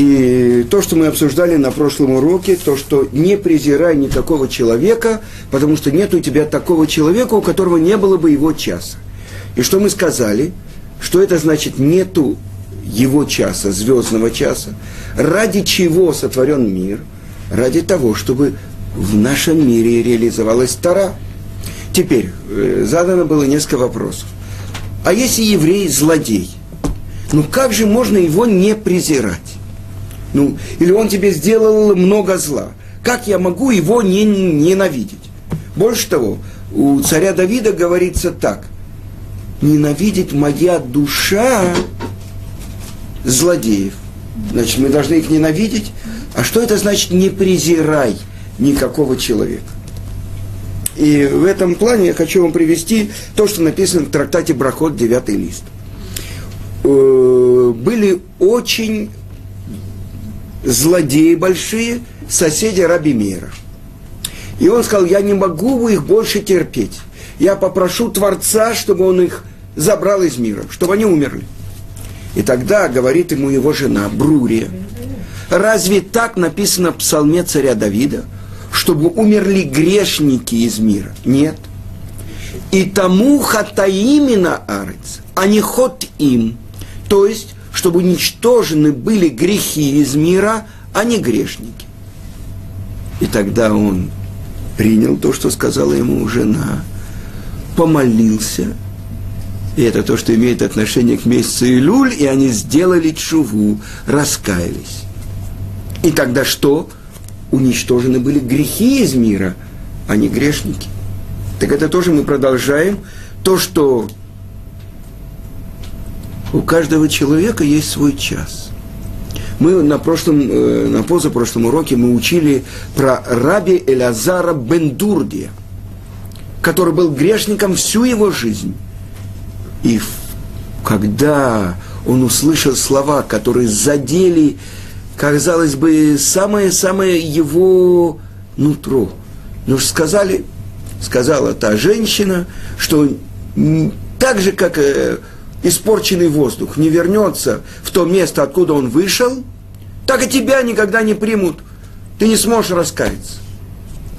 И то, что мы обсуждали на прошлом уроке, то, что не презирай никакого человека, потому что нет у тебя такого человека, у которого не было бы его часа. И что мы сказали? Что это значит нету его часа, звездного часа. Ради чего сотворен мир? Ради того, чтобы в нашем мире реализовалась Тара. Теперь, э, задано было несколько вопросов. А если еврей злодей? Ну как же можно его не презирать? Ну, или он тебе сделал много зла. Как я могу его не ненавидеть? Больше того, у царя Давида говорится так. Ненавидит моя душа злодеев. Значит, мы должны их ненавидеть. А что это значит не презирай никакого человека? И в этом плане я хочу вам привести то, что написано в трактате Брахот, 9 лист. Э, были очень злодеи большие, соседи Раби Мира. И он сказал, я не могу их больше терпеть. Я попрошу Творца, чтобы он их забрал из мира, чтобы они умерли. И тогда говорит ему его жена Брурия, разве так написано в псалме царя Давида, чтобы умерли грешники из мира? Нет. И тому хатаимина арец, а не хот им. То есть, чтобы уничтожены были грехи из мира, а не грешники. И тогда он принял то, что сказала ему жена, помолился – и это то, что имеет отношение к месяцу Илюль, и они сделали чуву, раскаялись. И тогда что? Уничтожены были грехи из мира, а не грешники. Так это тоже мы продолжаем. То, что у каждого человека есть свой час. Мы на прошлом, э, на позапрошлом уроке мы учили про раби Элязара Бендурдия, который был грешником всю его жизнь. И когда он услышал слова, которые задели, казалось бы, самое-самое его нутро. Ну, сказали, сказала та женщина, что так же, как э, испорченный воздух не вернется в то место, откуда он вышел, так и тебя никогда не примут. Ты не сможешь раскаяться.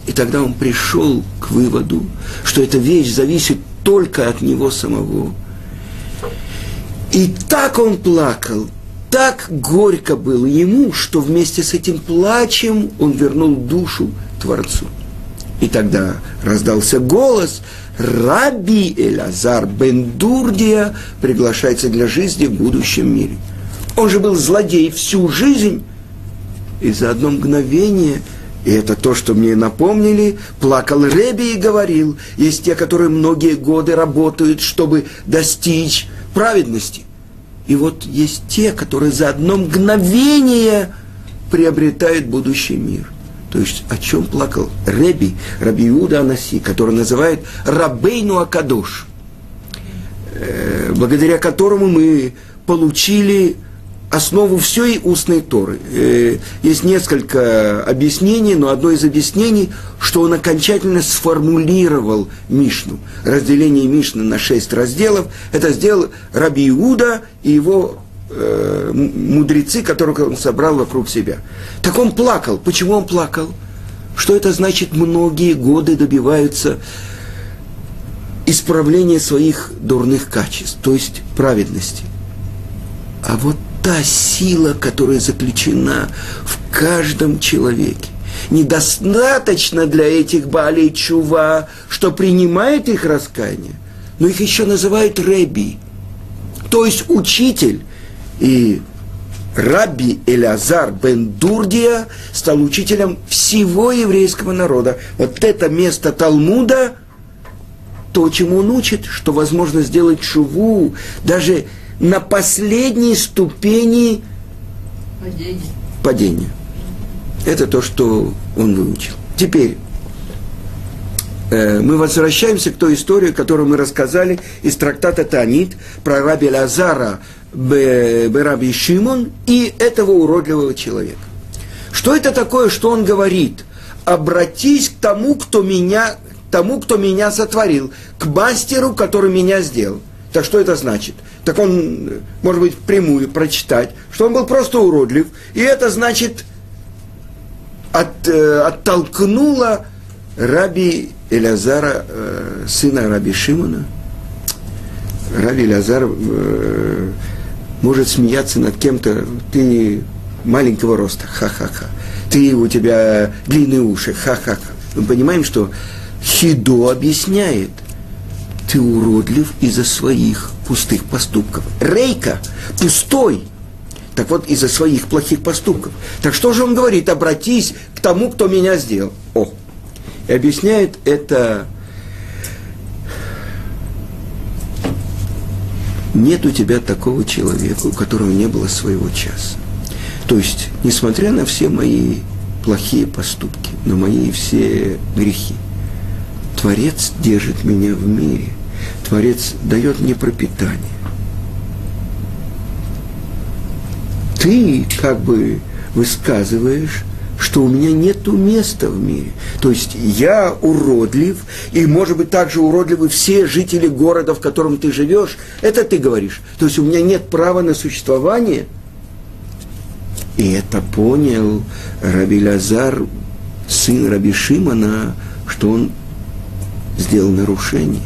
И тогда он пришел к выводу, что эта вещь зависит только от него самого. И так он плакал, так горько было ему, что вместе с этим плачем он вернул душу Творцу. И тогда раздался голос, Раби Элазар Бендурдия приглашается для жизни в будущем мире. Он же был злодей всю жизнь, и за одно мгновение, и это то, что мне напомнили, плакал Реби и говорил, есть те, которые многие годы работают, чтобы достичь праведности. И вот есть те, которые за одно мгновение приобретают будущий мир. То есть о чем плакал Реби, Раби Иуда Анаси, который называет Рабейну Акадош, э, благодаря которому мы получили основу всей устной Торы. Э, есть несколько объяснений, но одно из объяснений, что он окончательно сформулировал Мишну. Разделение Мишны на шесть разделов. Это сделал Раби Иуда и его э, мудрецы, которых он собрал вокруг себя. Так он плакал. Почему он плакал? Что это значит? Многие годы добиваются исправления своих дурных качеств, то есть праведности. А вот та сила, которая заключена в каждом человеке. Недостаточно для этих балей чува, что принимает их раскаяние, но их еще называют реби, то есть учитель. И Раби Элязар бен Дурдия стал учителем всего еврейского народа. Вот это место Талмуда, то, чему он учит, что возможно сделать шуву, даже на последней ступени падения. падения. Это то, что он выучил. Теперь э, мы возвращаемся к той истории, которую мы рассказали из трактата Танит про раби Лазара Раби Шимон и этого уродливого человека. Что это такое, что он говорит? Обратись к тому, кто меня, тому, кто меня сотворил, к мастеру, который меня сделал. Так что это значит? так он, может быть, прямую прочитать, что он был просто уродлив, и это значит от, э, оттолкнуло раби Элязара, э, сына раби Шимона. Раби Элязар э, может смеяться над кем-то, ты маленького роста, ха-ха-ха. Ты, у тебя длинные уши, ха-ха-ха. Мы понимаем, что Хидо объясняет, ты уродлив из-за своих пустых поступков. Рейка пустой. Так вот, из-за своих плохих поступков. Так что же он говорит? Обратись к тому, кто меня сделал. О, и объясняет это нет у тебя такого человека, у которого не было своего часа. То есть, несмотря на все мои плохие поступки, на мои все грехи, Творец держит меня в мире. Творец дает мне пропитание. Ты как бы высказываешь что у меня нет места в мире. То есть я уродлив, и, может быть, также уродливы все жители города, в котором ты живешь. Это ты говоришь. То есть у меня нет права на существование. И это понял Раби Лазар, сын Раби Шимана, что он сделал нарушение.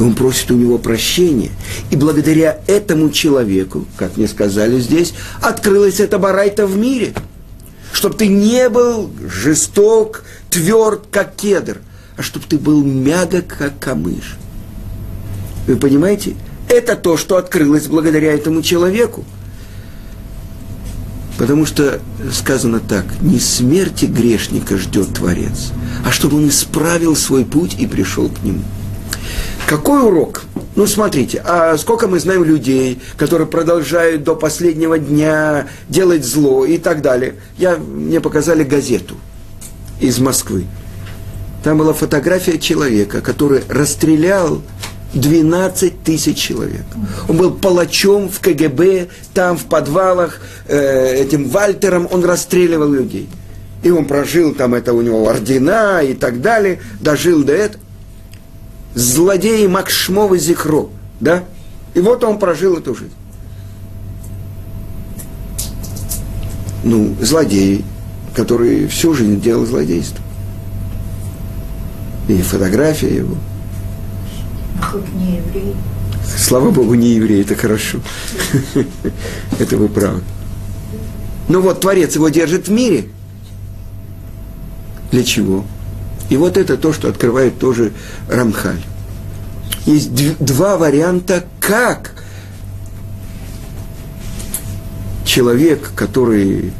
Он просит у него прощения. И благодаря этому человеку, как мне сказали здесь, открылась эта барайта в мире – чтобы ты не был жесток, тверд, как кедр, а чтобы ты был мягок, как камыш. Вы понимаете? Это то, что открылось благодаря этому человеку. Потому что сказано так, не смерти грешника ждет Творец, а чтобы он исправил свой путь и пришел к нему. Какой урок? Ну, смотрите, а сколько мы знаем людей, которые продолжают до последнего дня делать зло и так далее. Я, мне показали газету из Москвы. Там была фотография человека, который расстрелял 12 тысяч человек. Он был палачом в КГБ, там в подвалах, э, этим Вальтером он расстреливал людей. И он прожил там, это у него ордена и так далее, дожил до этого злодеи Макшмов и Зихро, да? И вот он прожил эту жизнь. Ну, злодеи, которые всю жизнь делал злодейство. И фотография его. Хоть не еврей. Слава Богу, не еврей, это хорошо. Это вы правы. Ну вот, Творец его держит в мире. Для чего? И вот это то, что открывает тоже Рамхаль. Есть два варианта, как человек, который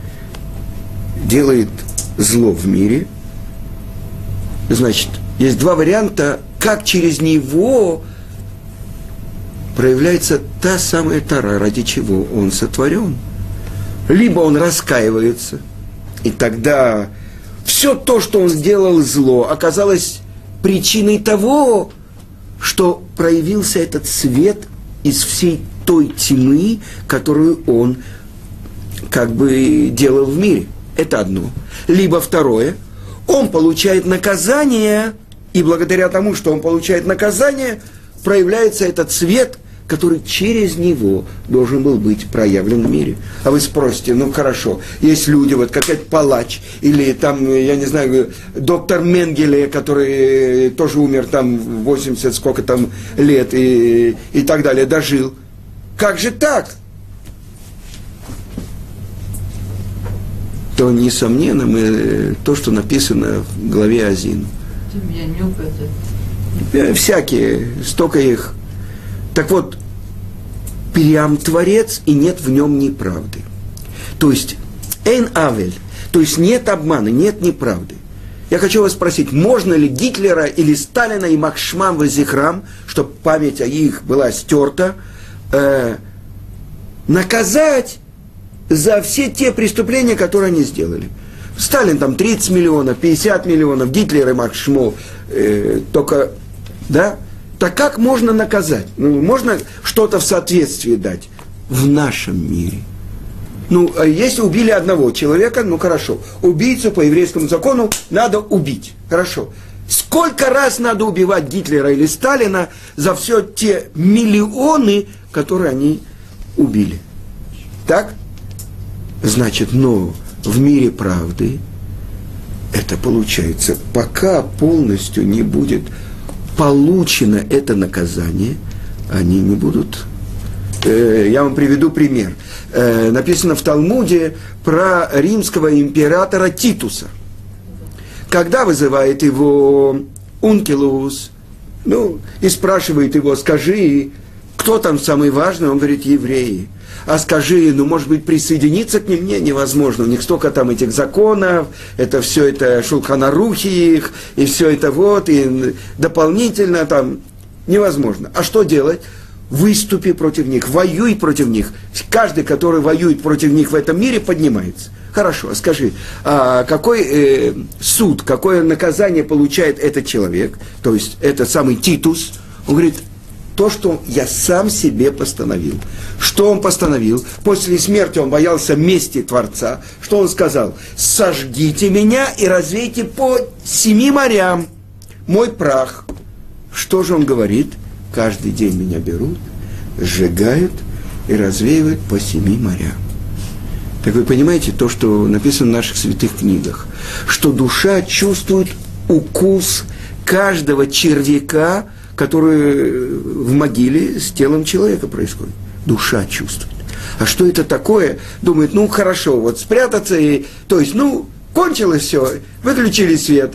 делает зло в мире, значит, есть два варианта, как через него проявляется та самая тара, ради чего он сотворен. Либо он раскаивается, и тогда все то, что он сделал зло, оказалось причиной того, что проявился этот свет из всей той тьмы, которую он как бы делал в мире. Это одно. Либо второе, он получает наказание, и благодаря тому, что он получает наказание, проявляется этот свет – который через него должен был быть проявлен в мире. А вы спросите, ну хорошо, есть люди, вот как этот палач, или там, я не знаю, доктор Менгеле, который тоже умер там 80 сколько там лет и, и так далее, дожил. Как же так? то, несомненно, мы, то, что написано в главе Азин. Всякие, столько их так вот, Пириам творец, и нет в нем неправды. То есть, Эйн Авель, то есть нет обмана, нет неправды. Я хочу вас спросить, можно ли Гитлера или Сталина и Махшмам Вазихрам, чтобы память о их была стерта, э, наказать за все те преступления, которые они сделали? Сталин там 30 миллионов, 50 миллионов, Гитлер и Махшмо э, только, да? Так как можно наказать? Ну, можно что-то в соответствии дать в нашем мире. Ну, а если убили одного человека, ну хорошо. Убийцу по еврейскому закону надо убить. Хорошо. Сколько раз надо убивать Гитлера или Сталина за все те миллионы, которые они убили? Так? Значит, но в мире правды это получается, пока полностью не будет получено это наказание, они не будут. Э, я вам приведу пример. Э, написано в Талмуде про римского императора Титуса. Когда вызывает его Ункилус, ну, и спрашивает его, скажи, кто там самый важный, он говорит, евреи а скажи, ну, может быть, присоединиться к ним? Не, невозможно. У них столько там этих законов, это все это шулханарухи их, и все это вот, и дополнительно там невозможно. А что делать? Выступи против них, воюй против них. Каждый, который воюет против них в этом мире, поднимается. Хорошо, скажи, а какой э, суд, какое наказание получает этот человек, то есть этот самый Титус? Он говорит, то, что я сам себе постановил. Что он постановил? После смерти он боялся мести Творца. Что он сказал? Сожгите меня и развейте по семи морям мой прах. Что же он говорит? Каждый день меня берут, сжигают и развеивают по семи морям. Так вы понимаете то, что написано в наших святых книгах, что душа чувствует укус каждого червяка, который в могиле с телом человека происходит. Душа чувствует. А что это такое? Думает, ну хорошо, вот спрятаться и... То есть, ну, кончилось все, выключили свет,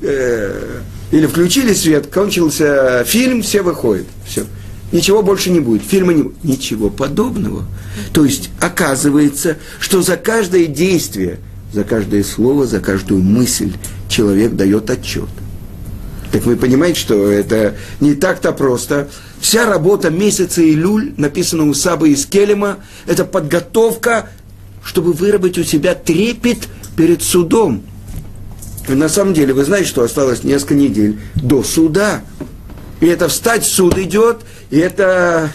э, или включили свет, кончился фильм, все выходят. Все. Ничего больше не будет. Фильма не будет. Ничего подобного. То есть, оказывается, что за каждое действие, за каждое слово, за каждую мысль человек дает отчет. Так вы понимаете, что это не так-то просто. Вся работа месяца Илюль, написана у Сабы из Келема, это подготовка, чтобы выработать у себя трепет перед судом. И на самом деле, вы знаете, что осталось несколько недель до суда. И это встать, суд идет, и это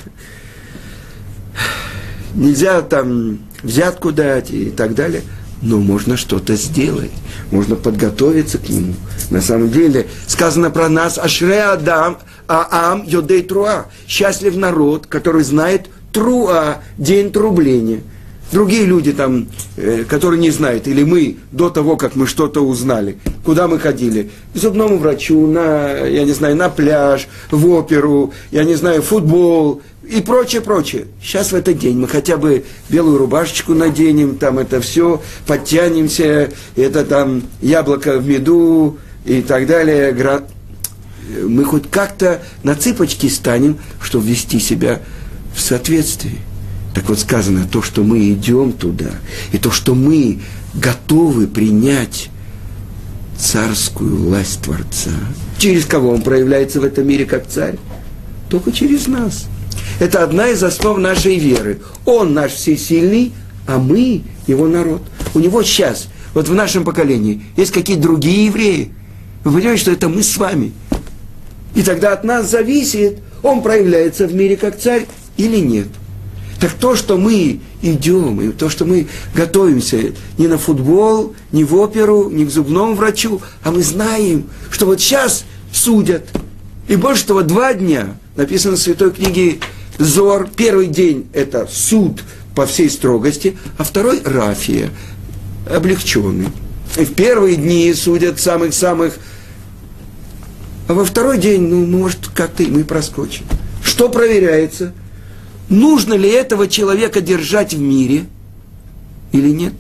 нельзя там взятку дать и так далее – но можно что-то сделать, можно подготовиться к нему. На самом деле сказано про нас Ашре Адам, Аам Йодей Труа. Счастлив народ, который знает Труа, день трубления. Другие люди там, э, которые не знают, или мы до того, как мы что-то узнали, куда мы ходили? К зубному врачу, на, я не знаю, на пляж, в оперу, я не знаю, футбол, и прочее, прочее. Сейчас в этот день мы хотя бы белую рубашечку наденем, там это все, подтянемся, это там яблоко в меду и так далее. Мы хоть как-то на цыпочки станем, чтобы вести себя в соответствии. Так вот сказано, то, что мы идем туда, и то, что мы готовы принять царскую власть Творца. Через кого он проявляется в этом мире как царь? Только через нас – это одна из основ нашей веры. Он наш всесильный, а мы его народ. У него сейчас, вот в нашем поколении, есть какие-то другие евреи. Вы понимаете, что это мы с вами. И тогда от нас зависит, он проявляется в мире как царь или нет. Так то, что мы идем, и то, что мы готовимся не на футбол, не в оперу, не к зубному врачу, а мы знаем, что вот сейчас судят. И больше того, два дня, написано в Святой книге Зор, первый день это суд по всей строгости, а второй рафия, облегченный. И в первые дни судят самых-самых, а во второй день, ну, может, как-то и мы проскочим. Что проверяется? Нужно ли этого человека держать в мире или нет?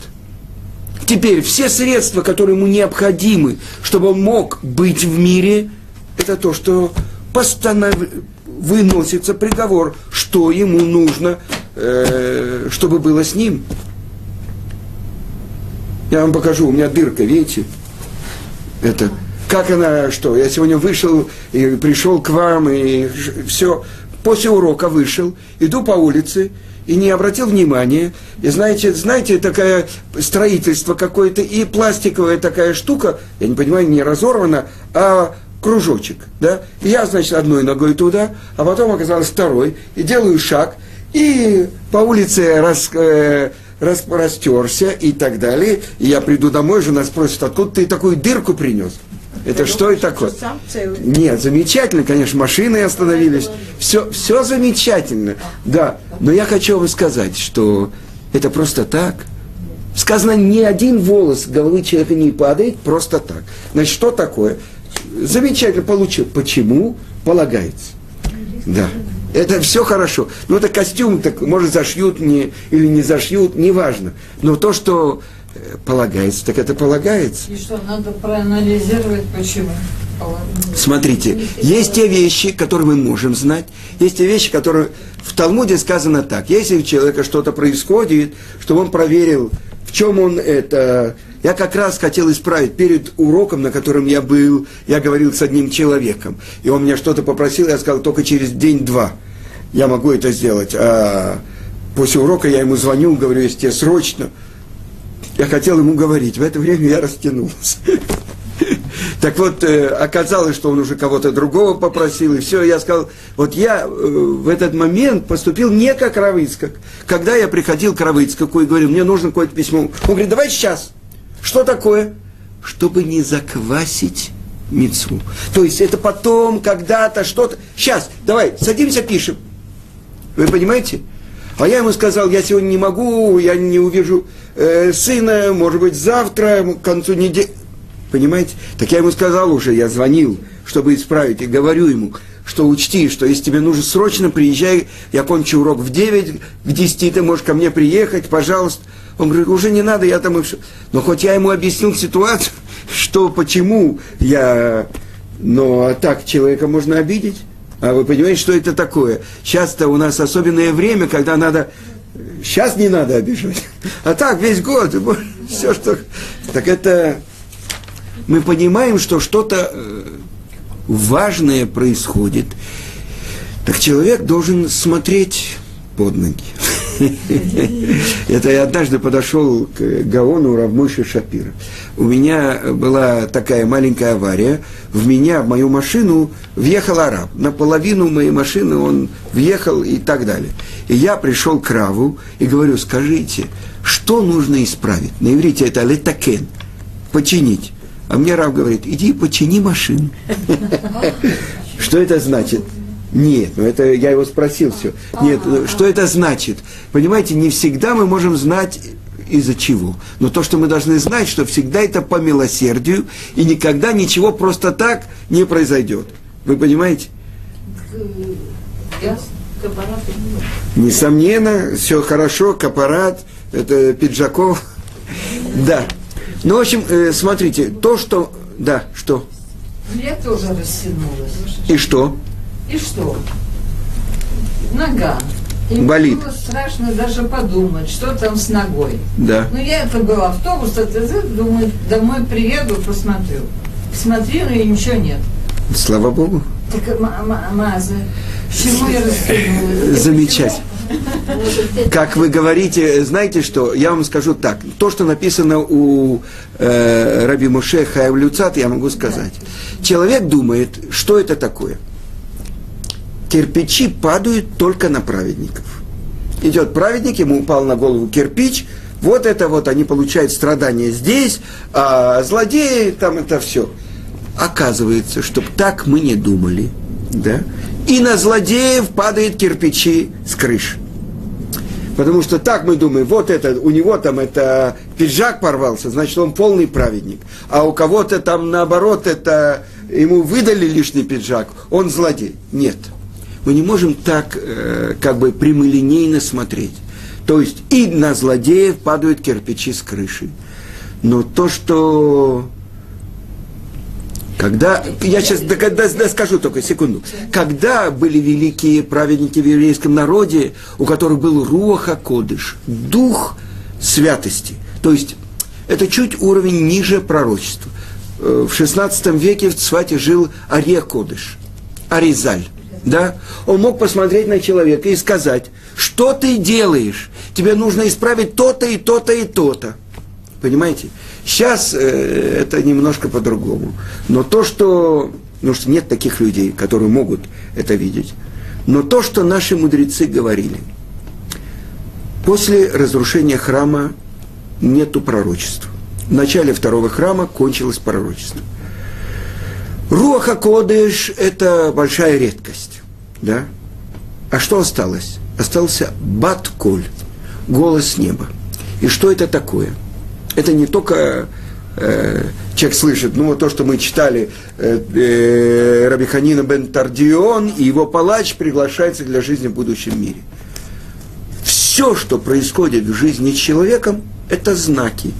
Теперь все средства, которые ему необходимы, чтобы он мог быть в мире, это то, что постанов выносится приговор, что ему нужно, э, чтобы было с ним. Я вам покажу, у меня дырка, видите? Это, как она, что, я сегодня вышел и пришел к вам, и все, после урока вышел, иду по улице, и не обратил внимания. И знаете, знаете, такое строительство какое-то, и пластиковая такая штука, я не понимаю, не разорвана, а кружочек, да, и я, значит, одной ногой туда, а потом оказалось второй, и делаю шаг, и по улице рас, э, распростерся и так далее, и я приду домой, жена спросит, откуда ты такую дырку принес? Это что и такое? Сам целый. Нет, замечательно, конечно, машины остановились. Все, все замечательно. Да, но я хочу вам сказать, что это просто так. Сказано, ни один волос головы человека не падает просто так. Значит, что такое? Замечательно получил. Почему? Полагается. Да. Это все хорошо. Ну, это костюм, так, может, зашьют не, или не зашьют, неважно. Но то, что э, полагается, так это полагается. И что, надо проанализировать, почему? Смотрите, есть те вещи, которые мы можем знать, есть те вещи, которые в Талмуде сказано так. Если у человека что-то происходит, чтобы он проверил, в чем он это... Я как раз хотел исправить перед уроком, на котором я был, я говорил с одним человеком, и он меня что-то попросил, я сказал, только через день-два я могу это сделать. А после урока я ему звоню, говорю, если тебе срочно, я хотел ему говорить, в это время я растянулся. Так вот, э, оказалось, что он уже кого-то другого попросил, и все, я сказал, вот я э, в этот момент поступил не как Равыцкак. Когда я приходил к Равыцкаку и говорил, мне нужно какое-то письмо, он говорит, давай сейчас. Что такое? Чтобы не заквасить мецву. То есть это потом, когда-то, что-то. Сейчас, давай, садимся, пишем. Вы понимаете? А я ему сказал, я сегодня не могу, я не увижу э, сына, может быть, завтра, к концу недели. Понимаете? Так я ему сказал уже, я звонил, чтобы исправить, и говорю ему, что учти, что если тебе нужно срочно, приезжай, я кончу урок в 9, к 10 ты можешь ко мне приехать, пожалуйста. Он говорит, уже не надо, я там и все. Но хоть я ему объяснил ситуацию, что, почему я... Но так человека можно обидеть. А вы понимаете, что это такое? Сейчас-то у нас особенное время, когда надо... Сейчас не надо обижать. А так весь год, все что... Так это... Мы понимаем, что что-то э, важное происходит. Так человек должен смотреть под ноги. Это я однажды подошел к Гаону Равмойши Шапира. У меня была такая маленькая авария. В меня, в мою машину, въехал араб. Наполовину моей машины он въехал и так далее. И я пришел к Раву и говорю, скажите, что нужно исправить? На иврите это летакен, починить. А мне Рав говорит, иди почини машину. Что это значит? Нет, ну это я его спросил все. Нет, ну что это значит? Понимаете, не всегда мы можем знать из-за чего. Но то, что мы должны знать, что всегда это по милосердию, и никогда ничего просто так не произойдет. Вы понимаете? Несомненно, все хорошо, капарат, это пиджаков. Да. Ну, в общем, э, смотрите, то, что... Да, что? Я тоже растянулась. И что? И что? Нога. И Болит. Было страшно даже подумать, что там с ногой. Да. Ну, я это был автобус, это, думаю, домой приеду, посмотрю. Смотрела, и ничего нет. Слава Богу. Так, Маза, чему я растянулась? Замечательно. Как вы говорите, знаете что, я вам скажу так, то, что написано у э, Раби Муше Хаев Люцат, я могу сказать. Человек думает, что это такое. Кирпичи падают только на праведников. Идет праведник, ему упал на голову кирпич, вот это вот они получают страдания здесь, а злодеи там это все. Оказывается, чтобы так мы не думали, да, и на злодеев падают кирпичи с крыши. Потому что так мы думаем, вот это, у него там это пиджак порвался, значит, он полный праведник. А у кого-то там наоборот, это ему выдали лишний пиджак, он злодей. Нет. Мы не можем так э, как бы прямолинейно смотреть. То есть и на злодеев падают кирпичи с крыши. Но то, что когда, я сейчас скажу только секунду. Когда были великие праведники в еврейском народе, у которых был руаха кодыш, дух святости, то есть это чуть уровень ниже пророчества. Э, в XVI веке в Цвате жил Ария Кодыш, Аризаль. Да? Он мог посмотреть на человека и сказать, что ты делаешь? Тебе нужно исправить то-то и то-то и то-то. Понимаете? Сейчас э, это немножко по-другому. Но то, что... Ну, что нет таких людей, которые могут это видеть. Но то, что наши мудрецы говорили. После разрушения храма нету пророчества. В начале второго храма кончилось пророчество. Руаха Кодыш – это большая редкость, да? А что осталось? Остался Батколь, голос неба. И что это такое? Это не только э, человек слышит, ну вот то, что мы читали, э, э, Рабиханина бен Тардион и его палач приглашается для жизни в будущем мире. Все, что происходит в жизни с человеком, это знаки.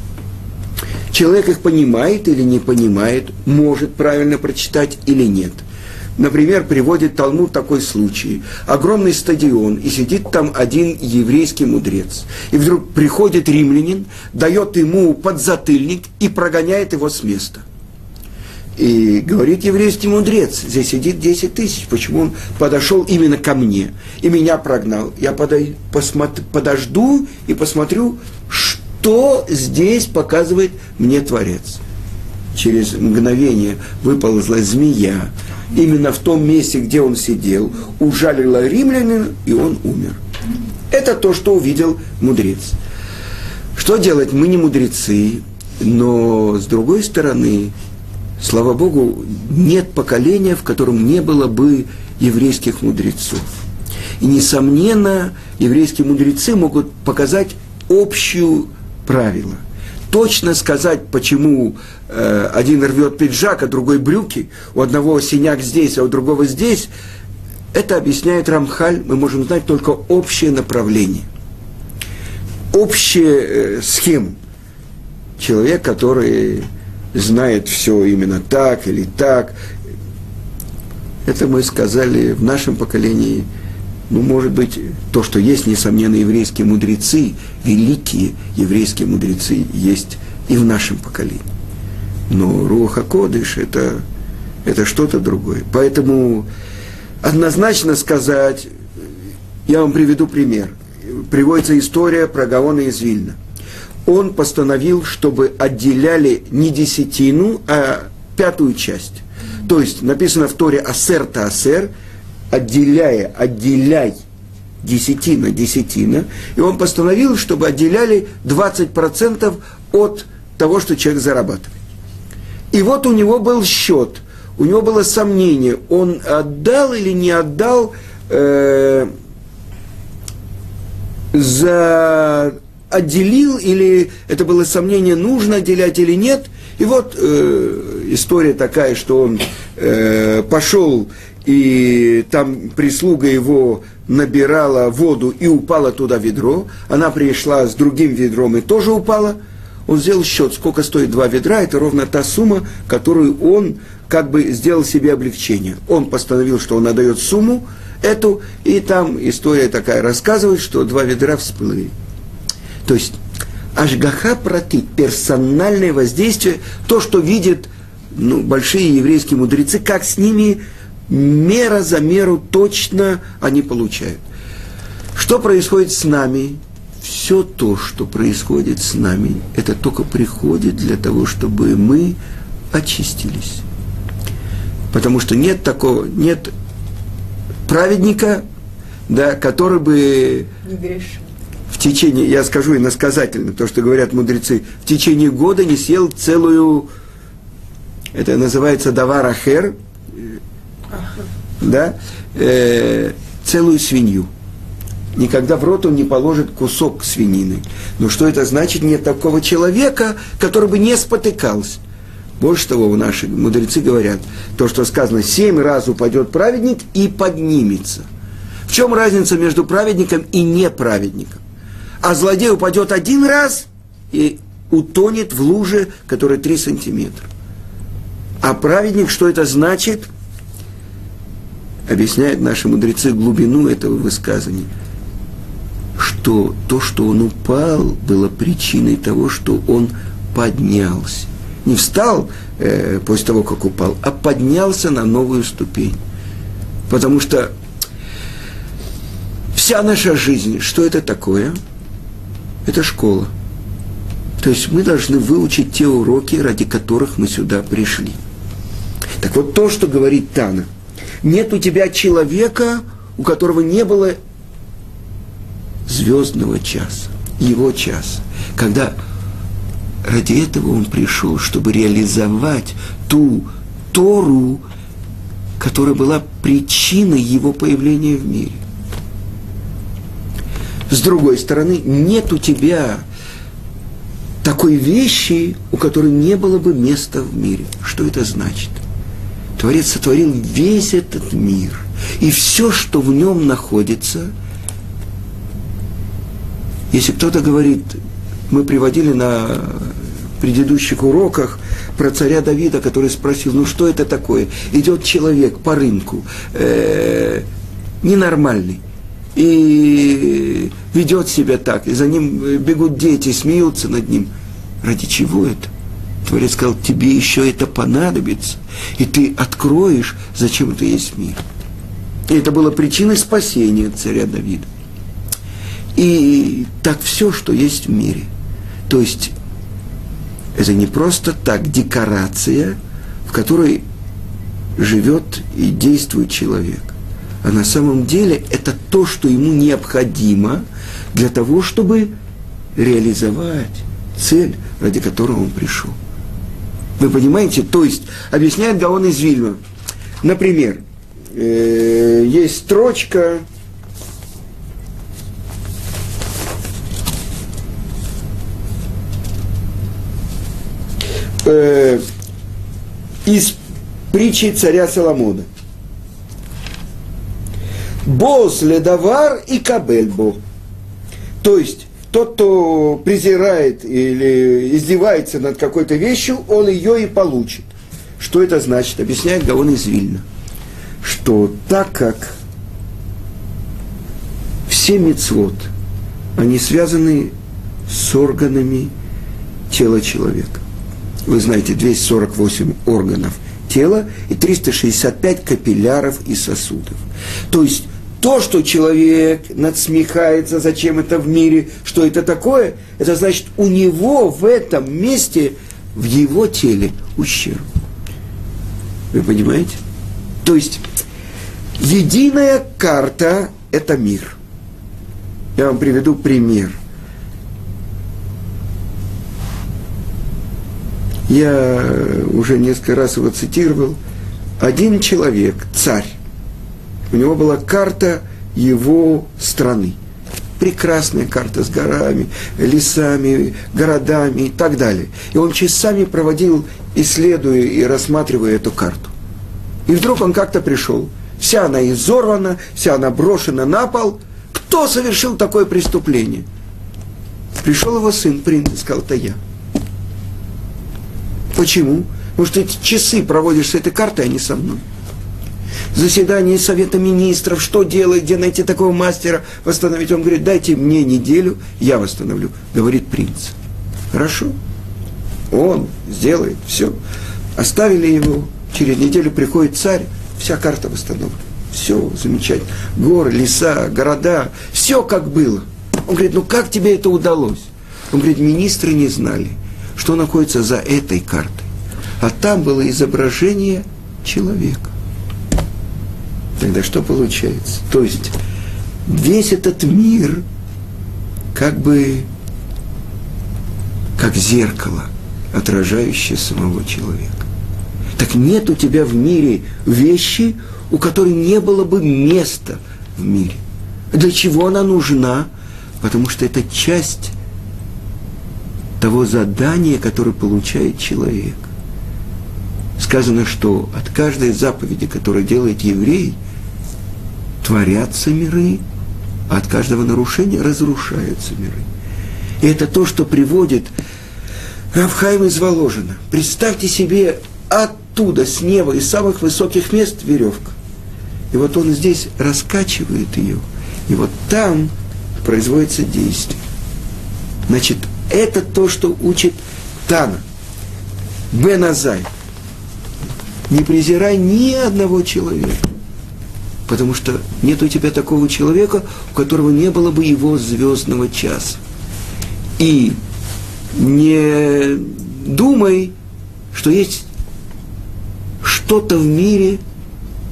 Человек их понимает или не понимает, может правильно прочитать или нет. Например, приводит Талмуд такой случай. Огромный стадион, и сидит там один еврейский мудрец. И вдруг приходит римлянин, дает ему подзатыльник и прогоняет его с места. И говорит еврейский мудрец, здесь сидит 10 тысяч, почему он подошел именно ко мне и меня прогнал. Я подай, посмотр, подожду и посмотрю, что здесь показывает мне Творец. Через мгновение выползла змея, именно в том месте, где он сидел, ужалила римлянина, и он умер. Это то, что увидел мудрец. Что делать? Мы не мудрецы, но с другой стороны, слава Богу, нет поколения, в котором не было бы еврейских мудрецов. И, несомненно, еврейские мудрецы могут показать общую правило. Точно сказать, почему э, один рвет пиджак, а другой брюки, у одного синяк здесь, а у другого здесь, это объясняет Рамхаль, мы можем знать только общее направление. Общая э, схема. Человек, который знает все именно так или так. Это мы сказали в нашем поколении – ну, может быть, то, что есть, несомненно, еврейские мудрецы, великие еврейские мудрецы есть и в нашем поколении. Но Руха Кодыш это, это что-то другое. Поэтому однозначно сказать, я вам приведу пример. Приводится история про Гаона из Вильна. Он постановил, чтобы отделяли не десятину, а пятую часть. То есть написано в Торе «асер-та асер», отделяя, отделяй десятина, десятина, и он постановил, чтобы отделяли 20% от того, что человек зарабатывает. И вот у него был счет, у него было сомнение, он отдал или не отдал э, за отделил или это было сомнение, нужно отделять или нет. И вот э, история такая, что он э, пошел и там прислуга его набирала воду и упала туда ведро. Она пришла с другим ведром и тоже упала. Он сделал счет, сколько стоит два ведра, это ровно та сумма, которую он как бы сделал себе облегчение. Он постановил, что он отдает сумму эту, и там история такая рассказывает, что два ведра всплыли. То есть Ашгаха прати, персональное воздействие, то, что видят ну, большие еврейские мудрецы, как с ними мера за меру точно они получают. Что происходит с нами? Все то, что происходит с нами, это только приходит для того, чтобы мы очистились. Потому что нет такого, нет праведника, да, который бы в течение, я скажу иносказательно, то, что говорят мудрецы, в течение года не съел целую, это называется даварахер, да, э, целую свинью. Никогда в рот он не положит кусок свинины. Но что это значит? Нет такого человека, который бы не спотыкался. Больше того, наши мудрецы говорят, то, что сказано, семь раз упадет праведник и поднимется. В чем разница между праведником и неправедником? А злодей упадет один раз и утонет в луже, которая три сантиметра. А праведник, что это значит? Объясняют наши мудрецы глубину этого высказывания, что то, что он упал, было причиной того, что он поднялся. Не встал э, после того, как упал, а поднялся на новую ступень. Потому что вся наша жизнь, что это такое? Это школа. То есть мы должны выучить те уроки, ради которых мы сюда пришли. Так вот то, что говорит Тана – нет у тебя человека, у которого не было звездного часа, его часа, когда ради этого он пришел, чтобы реализовать ту Тору, которая была причиной его появления в мире. С другой стороны, нет у тебя такой вещи, у которой не было бы места в мире. Что это значит? Творец сотворил весь этот мир. И все, что в нем находится, если кто-то говорит, мы приводили на предыдущих уроках про царя Давида, который спросил, ну что это такое? Идет человек по рынку, э, ненормальный, и ведет себя так, и за ним бегут дети, смеются над ним. Ради чего это? Творец сказал, тебе еще это понадобится, и ты откроешь, зачем это есть мир. И это было причиной спасения царя Давида. И так все, что есть в мире. То есть это не просто так декорация, в которой живет и действует человек. А на самом деле это то, что ему необходимо для того, чтобы реализовать цель, ради которой он пришел. Вы понимаете? То есть, объясняет Гаон из Вильма. Например, э, есть строчка, э, из притчи царя Соломона. Бос ледовар и кабельбо. То есть, тот, кто презирает или издевается над какой-то вещью, он ее и получит. Что это значит? Объясняет Гаон из Вильна. Что так как все мецвод, они связаны с органами тела человека вы знаете, 248 органов тела и 365 капилляров и сосудов. То есть то, что человек надсмехается, зачем это в мире, что это такое, это значит, у него в этом месте, в его теле ущерб. Вы понимаете? То есть, единая карта – это мир. Я вам приведу пример – я уже несколько раз его цитировал, один человек, царь, у него была карта его страны. Прекрасная карта с горами, лесами, городами и так далее. И он часами проводил, исследуя и рассматривая эту карту. И вдруг он как-то пришел. Вся она изорвана, вся она брошена на пол. Кто совершил такое преступление? Пришел его сын, принц, сказал, это я. Почему? Потому что эти часы проводишь с этой картой, а не со мной. Заседание Совета Министров, что делать, где найти такого мастера восстановить. Он говорит, дайте мне неделю, я восстановлю, говорит принц. Хорошо. Он сделает все. Оставили его, через неделю приходит царь, вся карта восстановлена. Все замечательно. Горы, леса, города, все как было. Он говорит, ну как тебе это удалось? Он говорит, министры не знали – что находится за этой картой. А там было изображение человека. Тогда что получается? То есть весь этот мир как бы как зеркало, отражающее самого человека. Так нет у тебя в мире вещи, у которой не было бы места в мире. Для чего она нужна? Потому что это часть того задания, которое получает человек. Сказано, что от каждой заповеди, которую делает еврей, творятся миры, а от каждого нарушения разрушаются миры. И это то, что приводит Равхайм из Воложина. Представьте себе оттуда, с неба, из самых высоких мест веревка. И вот он здесь раскачивает ее. И вот там производится действие. Значит, это то, что учит Тана. Беназай. Не презирай ни одного человека. Потому что нет у тебя такого человека, у которого не было бы его звездного часа. И не думай, что есть что-то в мире,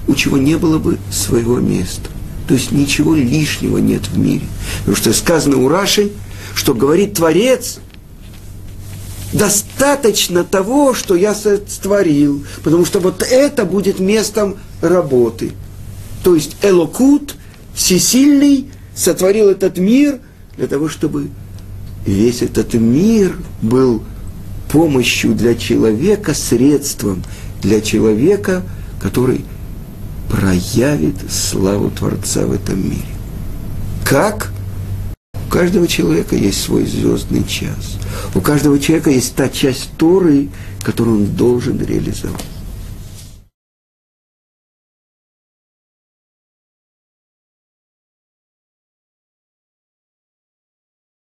у чего не было бы своего места. То есть ничего лишнего нет в мире. Потому что сказано у Раши, что говорит Творец, достаточно того, что я сотворил, потому что вот это будет местом работы. То есть Элокут, всесильный, сотворил этот мир для того, чтобы весь этот мир был помощью для человека, средством для человека, который проявит славу Творца в этом мире. Как? У каждого человека есть свой звездный час. У каждого человека есть та часть Торы, которую он должен реализовать.